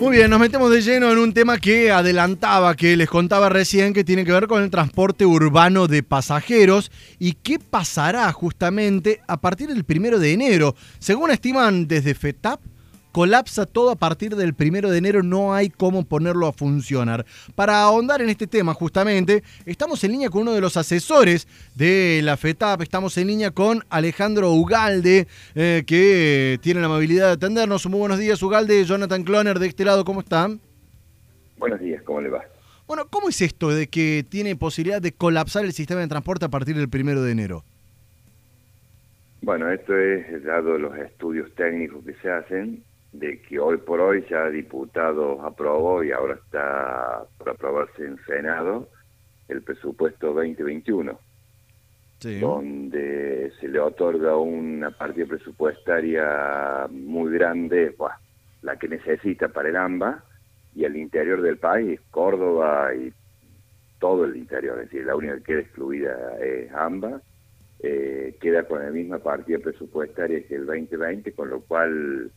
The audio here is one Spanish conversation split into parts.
Muy bien, nos metemos de lleno en un tema que adelantaba, que les contaba recién, que tiene que ver con el transporte urbano de pasajeros y qué pasará justamente a partir del primero de enero. Según estiman desde FETAP, colapsa todo a partir del primero de enero, no hay cómo ponerlo a funcionar. Para ahondar en este tema, justamente, estamos en línea con uno de los asesores de la FETAP, estamos en línea con Alejandro Ugalde, eh, que tiene la amabilidad de atendernos. Muy buenos días, Ugalde, Jonathan Cloner, de este lado, ¿cómo están? Buenos días, ¿cómo le va? Bueno, ¿cómo es esto de que tiene posibilidad de colapsar el sistema de transporte a partir del primero de enero? Bueno, esto es dado los estudios técnicos que se hacen de que hoy por hoy ya diputado aprobó y ahora está por aprobarse en Senado el presupuesto 2021, donde se le otorga una partida presupuestaria muy grande, la que necesita para el AMBA y el interior del país, Córdoba y todo el interior, es decir, la única que queda excluida es AMBA, eh, queda con la misma partida presupuestaria que el 2020, con lo cual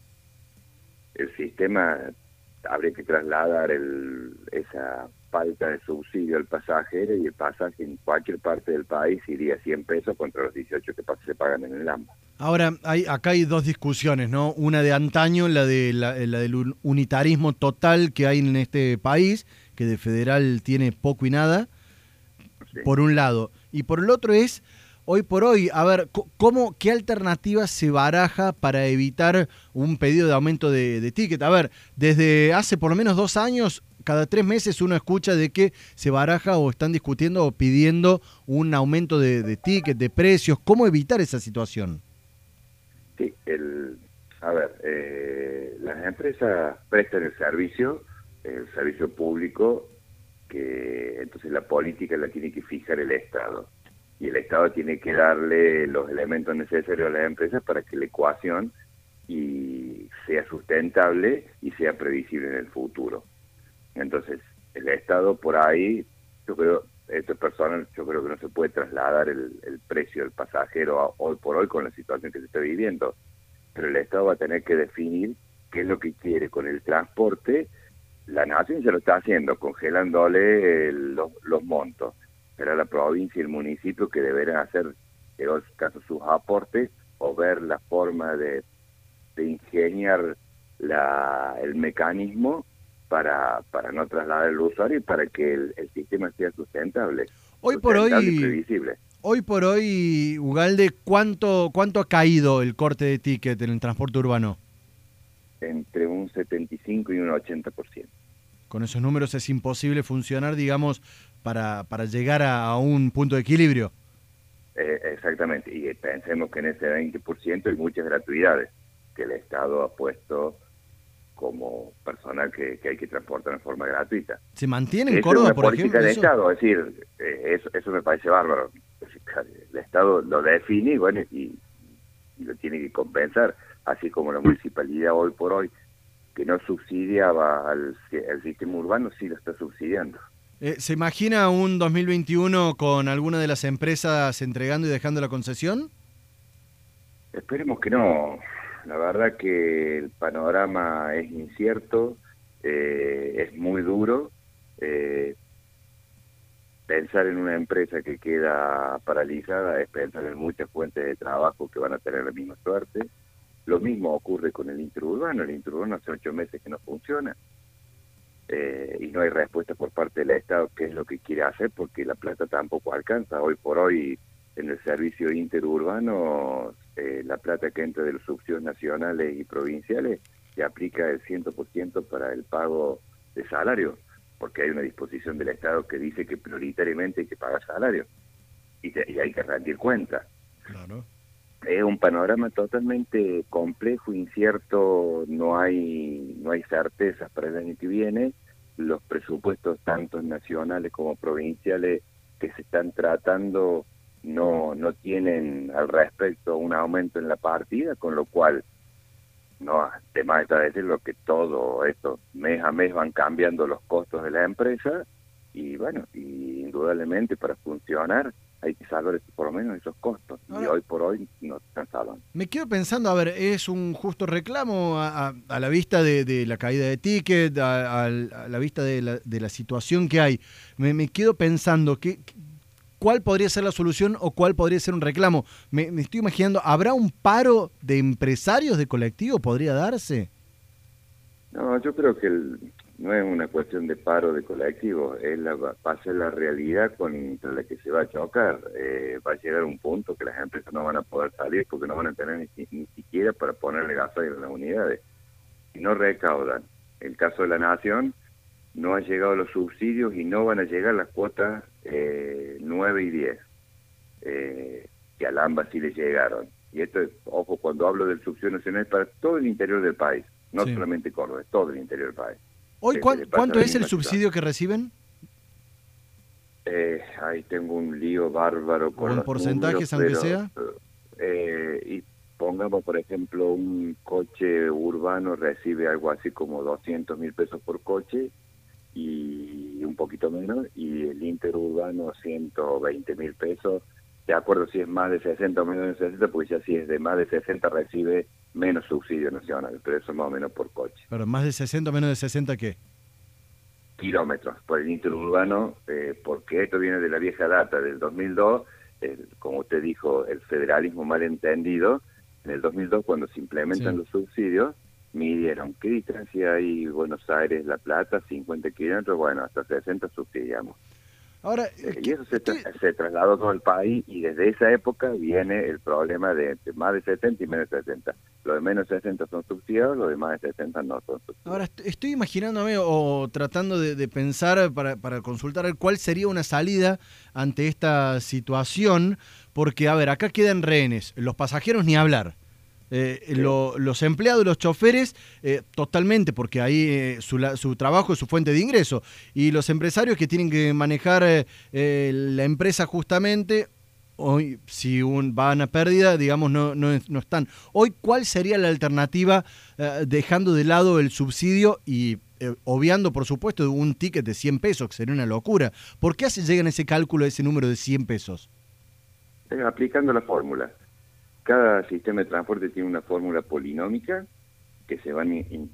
el sistema habría que trasladar el, esa falta de subsidio al pasajero y el pasaje en cualquier parte del país iría 100 pesos contra los 18 que se pagan en el AMBA. Ahora, hay, acá hay dos discusiones, ¿no? Una de antaño, la, de, la, del unitarismo total que hay en este país, que de federal tiene poco y nada, por un lado. Y por el otro es hoy por hoy, a ver, ¿cómo, ¿qué alternativa se baraja para evitar un pedido de aumento de, ticket? A ver, desde hace por lo menos dos años, cada tres meses uno escucha de que se baraja o están discutiendo o pidiendo un aumento de, ticket, de precios. ¿Cómo evitar esa situación? Sí, el, a ver, eh, las empresas prestan el servicio, el servicio público, que entonces la política la tiene que fijar el Estado y el Estado tiene que darle los elementos necesarios a las empresas para que la ecuación y sea sustentable y sea previsible en el futuro. Entonces, el Estado por ahí, yo creo, esto es yo creo que no se puede trasladar el, precio del pasajero hoy por hoy con la situación que se está viviendo, pero el Estado va a tener que definir qué es lo que quiere con el transporte. La nación ya lo está haciendo, congelándole los montos será la provincia y el municipio que deberán hacer, en otros casos, sus aportes o ver la forma de, ingeniar la, el mecanismo para, para no trasladar el usuario y para que el, sistema sea sustentable. Hoy por hoy, hoy por hoy, Ugalde, ¿cuánto, ¿cuánto ha caído el corte de ticket en el transporte urbano? Entre un 75 y un 80% con esos números es imposible funcionar, digamos, para, para llegar a, un punto de equilibrio. Eh, exactamente, y pensemos que en ese 20% hay muchas gratuidades que el Estado ha puesto como personal que, hay que transportar en forma gratuita. ¿Se mantiene en Córdoba, por ejemplo? del Estado, es decir, eh, eso, eso me parece bárbaro. El Estado lo define bueno, y, y lo tiene que compensar, así como la municipalidad hoy por hoy que no subsidiaba al, sistema urbano, sí lo está subsidiando. Eh, ¿Se imagina un 2021 con alguna de las empresas entregando y dejando la concesión? Esperemos que no. La verdad que el panorama es incierto, eh, es muy duro. Eh, pensar en una empresa que queda paralizada es pensar en muchas fuentes de trabajo que van a tener la misma suerte. Lo mismo ocurre con el interurbano. El interurbano hace ocho meses que no funciona eh, y no hay respuesta por parte del Estado qué es lo que quiere hacer porque la plata tampoco alcanza. Hoy por hoy en el servicio interurbano eh, la plata que entra de los subsidios nacionales y provinciales se aplica el 100% para el pago de salario porque hay una disposición del Estado que dice que prioritariamente hay que pagar salario y, y hay que rendir cuenta. Claro es un panorama totalmente complejo, incierto, no hay, no hay certezas para el año que viene, los presupuestos tanto nacionales como provinciales que se están tratando no, no tienen al respecto un aumento en la partida, con lo cual, no, además está decirlo que todo esto mes a mes van cambiando los costos de la empresa y bueno, y indudablemente para funcionar hay que salvar por lo menos esos costos. y hoy por hoy no salvando. Me quedo pensando, a ver, es un justo reclamo a, la vista de, la caída de ticket, a, la vista de la, de la, situación que hay. Me, me quedo pensando que cuál podría ser la solución o cuál podría ser un reclamo. Me, estoy imaginando, ¿habrá un paro de empresarios de colectivo? ¿Podría darse? No, yo creo que no es una cuestión de paro de colectivo, es la, va a ser la realidad contra la que se va a chocar. Eh, va a llegar un punto que las empresas no van a poder salir porque no van a tener ni, siquiera para ponerle gasolina en las unidades. Y no recaudan. El caso de la Nación, no han llegado los subsidios y no van a llegar las cuotas eh, 9 y 10, eh, que al AMBA sí le llegaron. Y esto, ojo, cuando hablo del subsidio nacional es para todo el interior del país, no solamente Córdoba, es todo el interior del país. Hoy, ¿cuánto es el subsidio que reciben? Eh, ahí tengo un lío bárbaro con los porcentajes, aunque sea? Eh, y pongamos, por ejemplo, un coche urbano recibe algo así como 200 mil pesos por coche y un poquito menos, y el interurbano 120 mil pesos. De acuerdo si es más de 60 o menos de 60, pues ya si es de más de 60 recibe menos subsidio nacional, pero eso más o menos por coche. ¿Pero más de 60 o menos de 60 qué? Kilómetros por el interurbano, eh, porque esto viene de la vieja data del 2002, como usted dijo, el federalismo mal entendido, en el 2002 cuando se implementan los subsidios, midieron qué distancia hay Buenos Aires, La Plata, 50 kilómetros, bueno, hasta 60 subsidiamos. Ahora, eh, y eso se, trasladó todo el país y desde esa época viene el problema de, más de 70 y menos de 70. Los de menos de 60 son subsidiados, los de más de 70 no son subsidiados. Ahora, estoy imaginándome o tratando de, pensar para, para consultar cuál sería una salida ante esta situación, porque, a ver, acá quedan rehenes, los pasajeros ni hablar. Eh, los empleados, los choferes, eh, totalmente, porque ahí eh, su, su, trabajo es su fuente de ingreso. Y los empresarios que tienen que manejar la empresa justamente, hoy si un, van a pérdida, digamos, no, no, no están. Hoy, ¿cuál sería la alternativa dejando de lado el subsidio y obviando, por supuesto, un ticket de 100 pesos, que sería una locura? ¿Por qué llegan ese cálculo, ese número de 100 pesos? aplicando la fórmula cada sistema de transporte tiene una fórmula polinómica que se van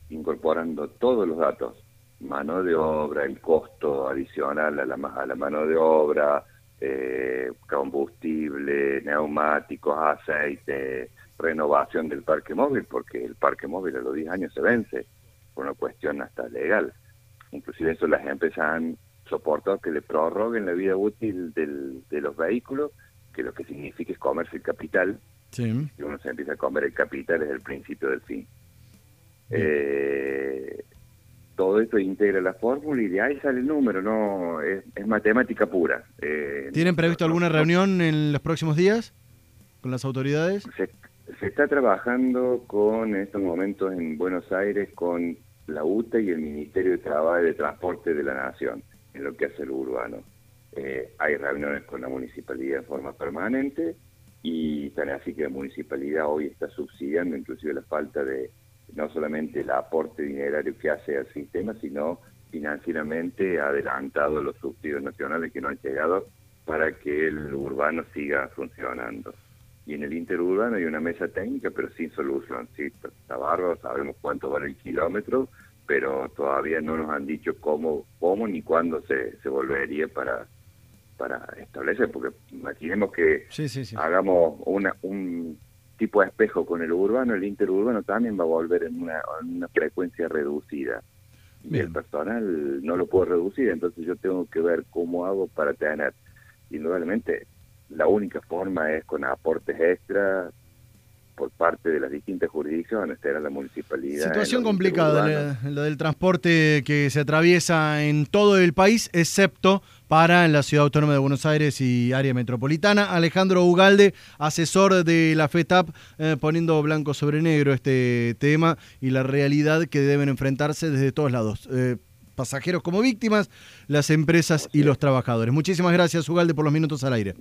incorporando todos los datos, mano de obra, el costo adicional a la, mano de obra, eh, combustible, neumáticos, aceite, renovación del parque móvil, porque el parque móvil a los 10 años se vence, por una cuestión hasta legal. Inclusive eso las empresas han soportado que le prorroguen la vida útil de los vehículos, que lo que significa es comerse el capital, Sí. Y uno se empieza a comer el capital es el principio del fin. Eh, todo esto integra la fórmula y de ahí sale el número, no es, matemática pura. Eh, ¿Tienen previsto alguna reunión en los próximos días con las autoridades? Se, está trabajando con en estos momentos en Buenos Aires con la UTA y el Ministerio de Trabajo y de Transporte de la Nación en lo que hace el urbano. Eh, hay reuniones con la municipalidad en forma permanente y tan así que la municipalidad hoy está subsidiando inclusive la falta de no solamente el aporte dinerario que hace al sistema, sino financieramente adelantado los subsidios nacionales que no han llegado para que el urbano siga funcionando. Y en el interurbano hay una mesa técnica, pero sin solución. Sí, está sabemos cuánto vale el kilómetro, pero todavía no nos han dicho cómo, cómo ni cuándo se, se volvería para para establecer, porque imaginemos que hagamos una, un tipo de espejo con el urbano, el interurbano también va a volver en una, frecuencia reducida. Y el personal no lo puedo reducir, entonces yo tengo que ver cómo hago para tener, indudablemente, la única forma es con aportes extra, por parte de las distintas jurisdicciones, era la municipalidad. Situación complicada, la, del transporte que se atraviesa en todo el país, excepto para la Ciudad Autónoma de Buenos Aires y área metropolitana. Alejandro Ugalde, asesor de la FETAP, eh, poniendo blanco sobre negro este tema y la realidad que deben enfrentarse desde todos lados. Eh, pasajeros como víctimas, las empresas y los trabajadores. Muchísimas gracias, Ugalde, por los minutos al aire.